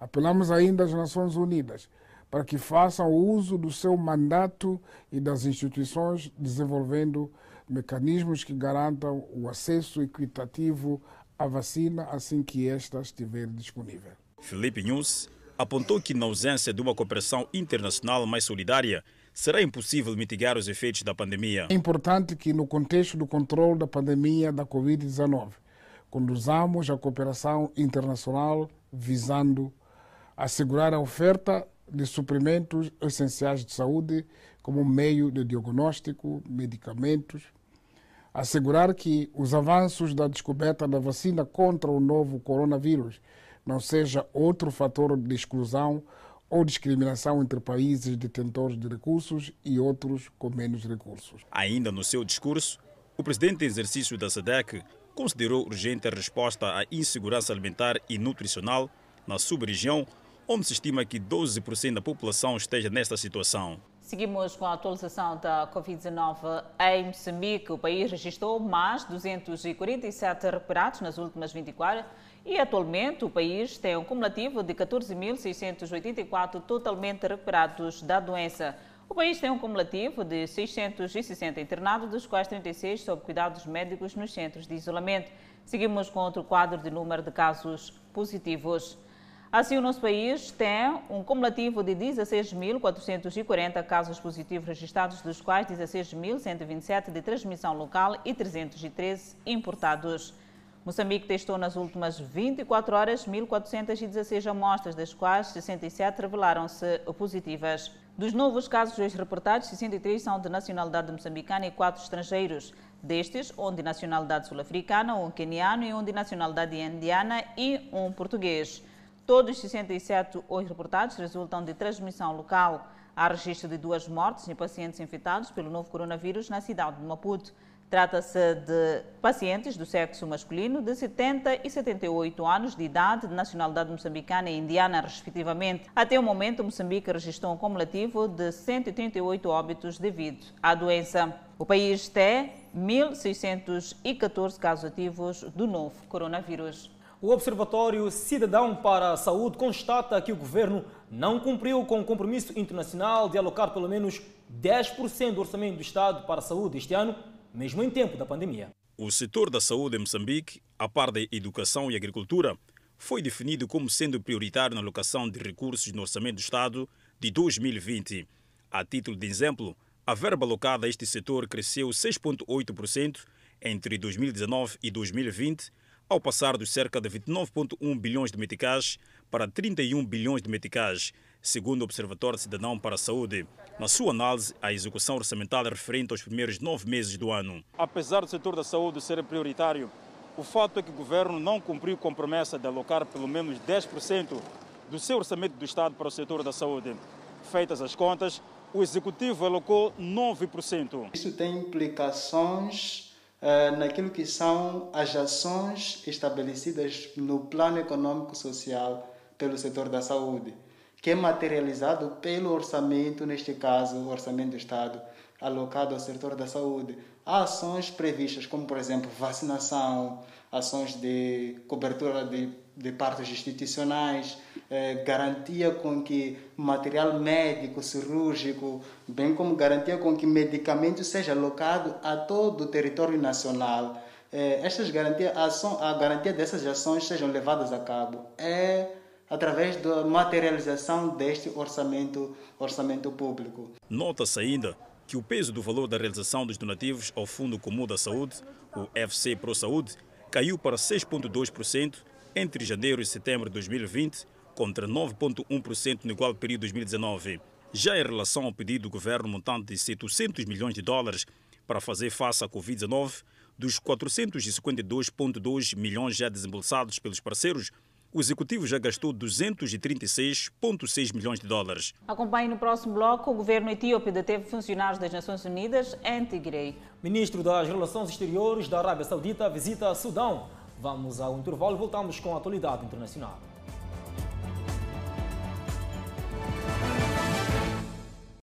Apelamos ainda às Nações Unidas para que façam uso do seu mandato e das instituições, desenvolvendo mecanismos que garantam o acesso equitativo à vacina assim que esta estiver disponível. Felipe Nunes apontou que, na ausência de uma cooperação internacional mais solidária, será impossível mitigar os efeitos da pandemia. É importante que, no contexto do controle da pandemia da Covid-19, conduzamos a cooperação internacional visando assegurar a oferta de suprimentos essenciais de saúde como meio de diagnóstico, medicamentos, assegurar que os avanços da descoberta da vacina contra o novo coronavírus não seja outro fator de exclusão ou discriminação entre países detentores de recursos e outros com menos recursos. Ainda no seu discurso, o presidente em exercício da SEDEC considerou urgente a resposta à insegurança alimentar e nutricional na sub-região, onde se estima que 12% da população esteja nesta situação. Seguimos com a atualização da Covid-19 em Moçambique. O país registrou mais 247 recuperados nas últimas 24 horas e atualmente o país tem um cumulativo de 14.684 totalmente recuperados da doença. O país tem um cumulativo de 660 internados, dos quais 36 sob cuidados médicos nos centros de isolamento. Seguimos com outro quadro de número de casos positivos. Assim, o nosso país tem um cumulativo de 16.440 casos positivos registrados, dos quais 16.127 de transmissão local e 313 importados. Moçambique testou nas últimas 24 horas 1.416 amostras, das quais 67 revelaram-se positivas. Dos novos casos hoje reportados, 63 são de nacionalidade moçambicana e 4 estrangeiros. Destes, um de nacionalidade sul-africana, um queniano e um de nacionalidade indiana e um português. Todos os 67 hoje reportados resultam de transmissão local. Há registro de duas mortes em pacientes infectados pelo novo coronavírus na cidade de Maputo. Trata-se de pacientes do sexo masculino de 70 e 78 anos de idade, de nacionalidade moçambicana e indiana, respectivamente. Até o momento, Moçambique registrou um cumulativo de 138 óbitos devido à doença. O país tem 1.614 casos ativos do novo coronavírus. O Observatório Cidadão para a Saúde constata que o governo não cumpriu com o compromisso internacional de alocar pelo menos 10% do orçamento do Estado para a saúde este ano, mesmo em tempo da pandemia. O setor da saúde em Moçambique, a par da educação e agricultura, foi definido como sendo prioritário na alocação de recursos no orçamento do Estado de 2020. A título de exemplo, a verba alocada a este setor cresceu 6,8% entre 2019 e 2020 ao passar dos cerca de 29,1 bilhões de meticais para 31 bilhões de meticais, segundo o Observatório Cidadão para a Saúde. Na sua análise, a execução orçamentária referente aos primeiros nove meses do ano. Apesar do setor da saúde ser prioritário, o fato é que o governo não cumpriu com a promessa de alocar pelo menos 10% do seu orçamento do Estado para o setor da saúde. Feitas as contas, o executivo alocou 9%. Isso tem implicações naquilo que são as ações estabelecidas no plano econômico social pelo setor da saúde, que é materializado pelo orçamento, neste caso, o orçamento do Estado, alocado ao setor da saúde. Há ações previstas, como por exemplo vacinação, ações de cobertura de, de partos institucionais, eh, garantia com que material médico, cirúrgico, bem como garantia com que medicamento seja alocado a todo o território nacional. Eh, estas garantias, a, ação, a garantia dessas ações sejam levadas a cabo. É através da materialização deste orçamento, orçamento público. Nota-se ainda que o peso do valor da realização dos donativos ao Fundo Comum da Saúde, o FC Pro Saúde, caiu para 6,2% entre janeiro e setembro de 2020, contra 9,1% no igual período de 2019. Já em relação ao pedido do governo montante de 700 milhões de dólares para fazer face à Covid-19, dos 452,2 milhões já desembolsados pelos parceiros, o executivo já gastou 236,6 milhões de dólares. Acompanhe no próximo bloco. O governo etíope deteve funcionários das Nações Unidas em Tigray. Ministro das Relações Exteriores da Arábia Saudita visita Sudão. Vamos ao intervalo e voltamos com a atualidade internacional.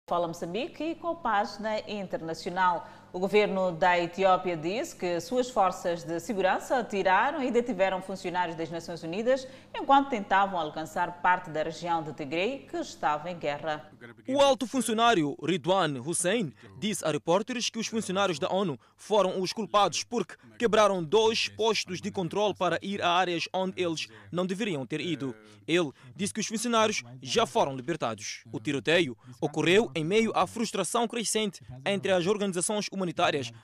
Fala Moçambique com a página internacional. O governo da Etiópia diz que suas forças de segurança atiraram e detiveram funcionários das Nações Unidas enquanto tentavam alcançar parte da região de Tigray que estava em guerra. O alto funcionário Ridwan Hussein disse a repórteres que os funcionários da ONU foram os culpados porque quebraram dois postos de controle para ir a áreas onde eles não deveriam ter ido. Ele disse que os funcionários já foram libertados. O tiroteio ocorreu em meio à frustração crescente entre as organizações humanitárias,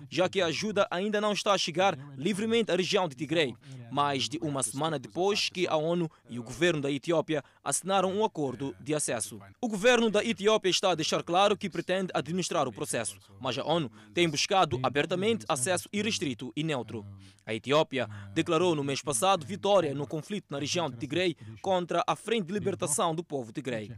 já que a ajuda ainda não está a chegar livremente à região de Tigray. Mais de uma semana depois que a ONU e o governo da Etiópia assinaram um acordo de acesso. O governo da Etiópia está a deixar claro que pretende administrar o processo, mas a ONU tem buscado abertamente acesso irrestrito e neutro. A Etiópia declarou no mês passado vitória no conflito na região de Tigray contra a Frente de Libertação do Povo Tigray.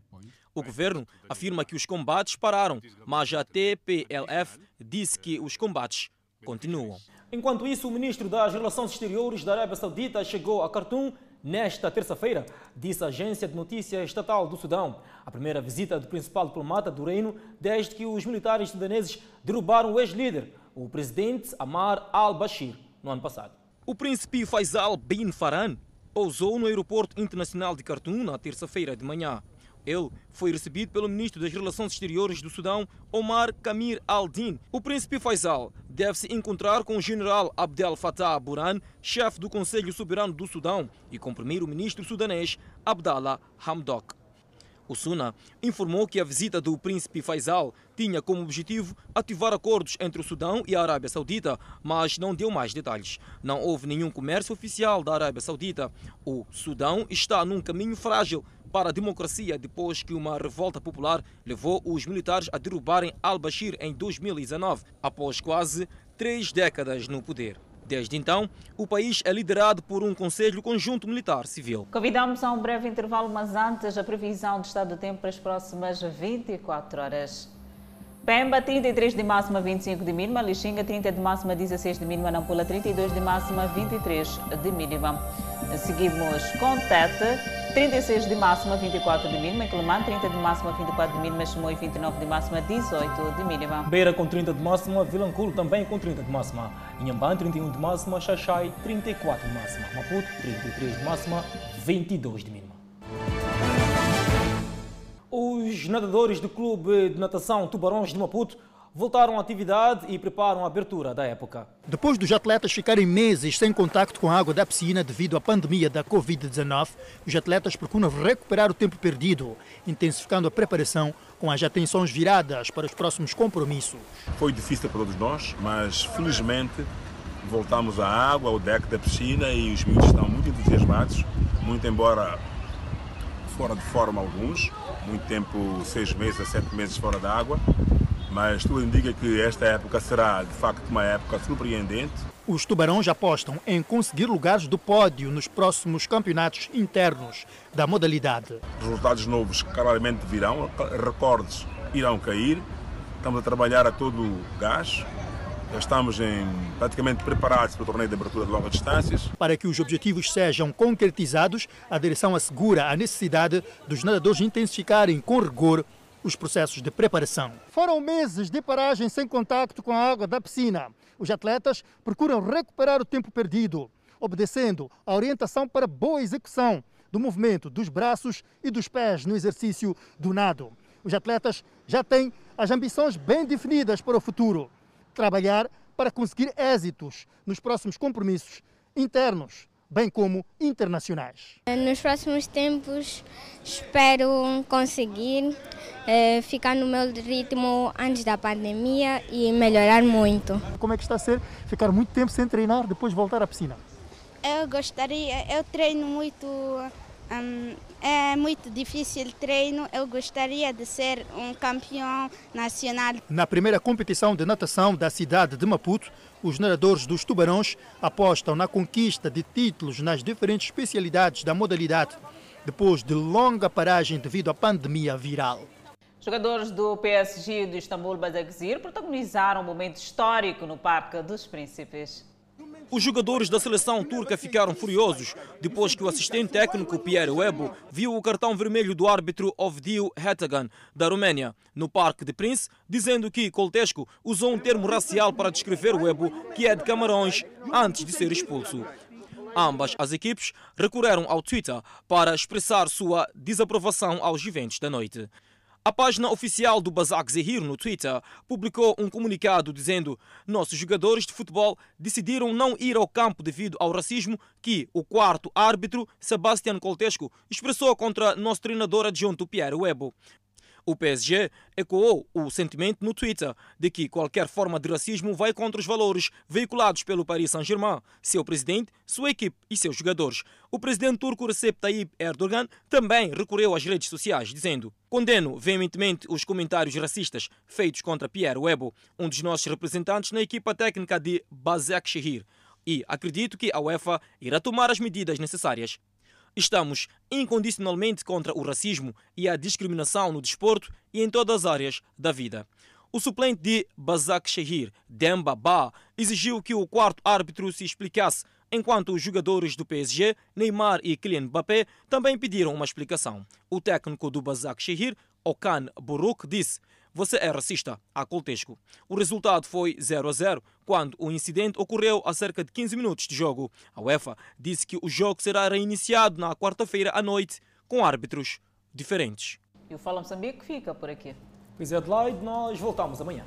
O governo afirma que os combates pararam, mas a TPLF disse que os combates continuam. Enquanto isso, o ministro das Relações Exteriores da Arábia Saudita chegou a Khartoum nesta terça-feira, disse a agência de notícias estatal do Sudão. A primeira visita do principal diplomata do reino desde que os militares sudaneses derrubaram o ex-líder, o presidente Amar al-Bashir, no ano passado. O príncipe Faisal bin Farhan pousou no aeroporto internacional de Khartoum na terça-feira de manhã. Ele foi recebido pelo ministro das Relações Exteriores do Sudão, Omar Kamir al-Din. O príncipe Faisal deve se encontrar com o general Abdel Fattah Burhan, chefe do Conselho Soberano do Sudão, e com o primeiro-ministro sudanês Abdallah Hamdok. O Suna informou que a visita do príncipe Faisal tinha como objetivo ativar acordos entre o Sudão e a Arábia Saudita, mas não deu mais detalhes. Não houve nenhum comércio oficial da Arábia Saudita. O Sudão está num caminho frágil para a democracia depois que uma revolta popular levou os militares a derrubarem al-Bashir em 2019, após quase três décadas no poder. Desde então, o país é liderado por um Conselho Conjunto Militar Civil. Convidamos a um breve intervalo, mas antes a previsão do estado do tempo para as próximas 24 horas. Pemba, 33 de máxima, 25 de mínima. Lixinga, 30 de máxima, 16 de mínima. Nampula, 32 de máxima, 23 de mínima. Seguimos com Tete, 36 de máxima, 24 de mínima. Quelimane, 30 de máxima, 24 de mínima. Chimoio, 29 de máxima, 18 de mínima. Beira com 30 de máxima, Vilanculo também com 30 de máxima. Inhambane, 31 de máxima. Xaxai, 34 de máxima. Maputo, 33 de máxima, 22 de mínima. Os nadadores do Clube de Natação Tubarões de Maputo voltaram à atividade e preparam a abertura da época. Depois dos atletas ficarem meses sem contacto com a água da piscina devido à pandemia da Covid-19, os atletas procuram recuperar o tempo perdido, intensificando a preparação com as atenções viradas para os próximos compromissos. Foi difícil para todos nós, mas felizmente voltamos à água, ao deck da piscina e os miúdos estão muito entusiasmados, muito embora fora de forma alguns, muito tempo, seis meses a sete meses fora da água, mas tudo indica que esta época será de facto uma época surpreendente. Os tubarões apostam em conseguir lugares do pódio nos próximos campeonatos internos da modalidade. Resultados novos claramente virão, recordes irão cair. Estamos a trabalhar a todo gás, já estamos em, praticamente preparados para o torneio de abertura de longas distâncias. Para que os objetivos sejam concretizados, a direção assegura a necessidade dos nadadores intensificarem com rigor os processos de preparação. Foram meses de paragem sem contacto com a água da piscina. Os atletas procuram recuperar o tempo perdido, obedecendo à orientação para boa execução do movimento dos braços e dos pés no exercício do nado. Os atletas já têm as ambições bem definidas para o futuro. Trabalhar para conseguir êxitos nos próximos compromissos internos, bem como internacionais. Nos próximos tempos, espero conseguir eh, ficar no meu ritmo antes da pandemia e melhorar muito. Como é que está a ser ficar muito tempo sem treinar, depois voltar à piscina? Eu gostaria, eu treino muito, hum, é muito difícil treino, eu gostaria de ser um campeão nacional. Na primeira competição de natação da cidade de Maputo, os nadadores dos Tubarões apostam na conquista de títulos nas diferentes especialidades da modalidade, depois de longa paragem devido à pandemia viral. Jogadores do PSG de Istambul Basaksehir protagonizaram um momento histórico no Parque dos Príncipes. Os jogadores da seleção turca ficaram furiosos depois que o assistente técnico Pierre Webo viu o cartão vermelho do árbitro Ovdio Hetagan, da Roménia, no Parque de Prince, dizendo que Coltesco usou um termo racial para descrever Webo, que é de Camarões, antes de ser expulso. Ambas as equipes recorreram ao Twitter para expressar sua desaprovação aos eventos da noite. A página oficial do Basak Zehir no Twitter publicou um comunicado dizendo: Nossos jogadores de futebol decidiram não ir ao campo devido ao racismo que o quarto árbitro, Sebastian Coltesco, expressou contra nosso treinador adjunto Pierre Webo. O PSG ecoou o sentimento no Twitter de que qualquer forma de racismo vai contra os valores veiculados pelo Paris Saint-Germain, seu presidente, sua equipe e seus jogadores. O presidente turco Recep Tayyip Erdogan também recorreu às redes sociais, dizendo: Condeno veementemente os comentários racistas feitos contra Pierre Webo, um dos nossos representantes na equipa técnica de Bazak Shehir, e acredito que a UEFA irá tomar as medidas necessárias. Estamos incondicionalmente contra o racismo e a discriminação no desporto e em todas as áreas da vida. O suplente de Bazak Shehir, Demba Ba, exigiu que o quarto árbitro se explicasse, enquanto os jogadores do PSG, Neymar e Kylian Mbappé, também pediram uma explicação. O técnico do Bazak Shehir, Okan Buruk, disse você é racista, a Coltesco. O resultado foi 0 a 0 quando o incidente ocorreu a cerca de 15 minutos de jogo. A UEFA disse que o jogo será reiniciado na quarta-feira à noite com árbitros diferentes. E o Fala Moçambique fica por aqui. Pois é, Adelaide, nós voltamos amanhã.